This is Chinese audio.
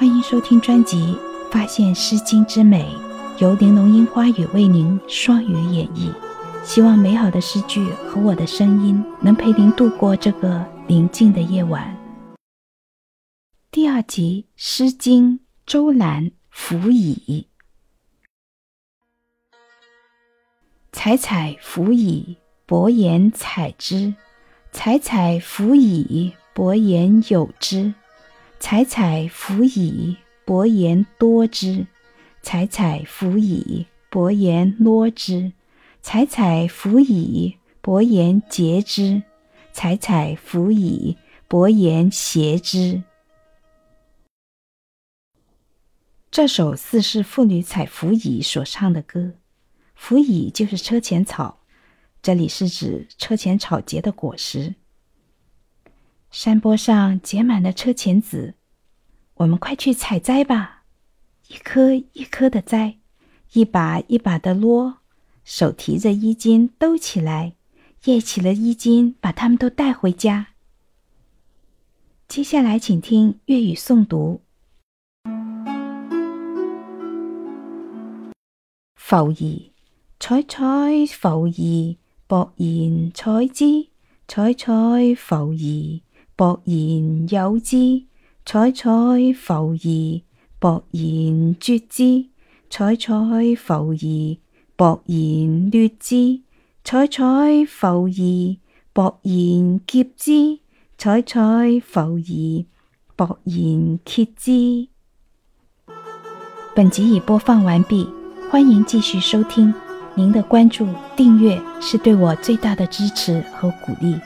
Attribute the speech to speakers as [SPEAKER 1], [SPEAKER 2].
[SPEAKER 1] 欢迎收听专辑《发现诗经之美》，由玲珑樱花雨为您双语演绎。希望美好的诗句和我的声音能陪您度过这个宁静的夜晚。第二集《诗经·周兰辅以，采采辅以，薄言采之；采采辅以，薄言有之。采采芣苡，薄言掇之。采采芣苡，薄言捋之。采采芣苡，薄言结之。采采芣苡，薄言谐之。这首四世妇女采芣苡所唱的歌，芣苡就是车前草，这里是指车前草结的果实。山坡上结满了车前子。我们快去采摘吧，一颗一颗的摘，一把一把的摞，手提着衣襟兜起来，掖起了衣襟，把他们都带回家。接下来，请听粤语诵读。浮儿采采，浮儿薄言采之；采采浮儿，薄言有之。采采浮叶，薄然绝之；采采浮叶，薄然落之；采采浮叶，薄然结之；采采浮叶，薄然结之。本集已播放完毕，欢迎继续收听。您的关注、订阅是对我最大的支持和鼓励。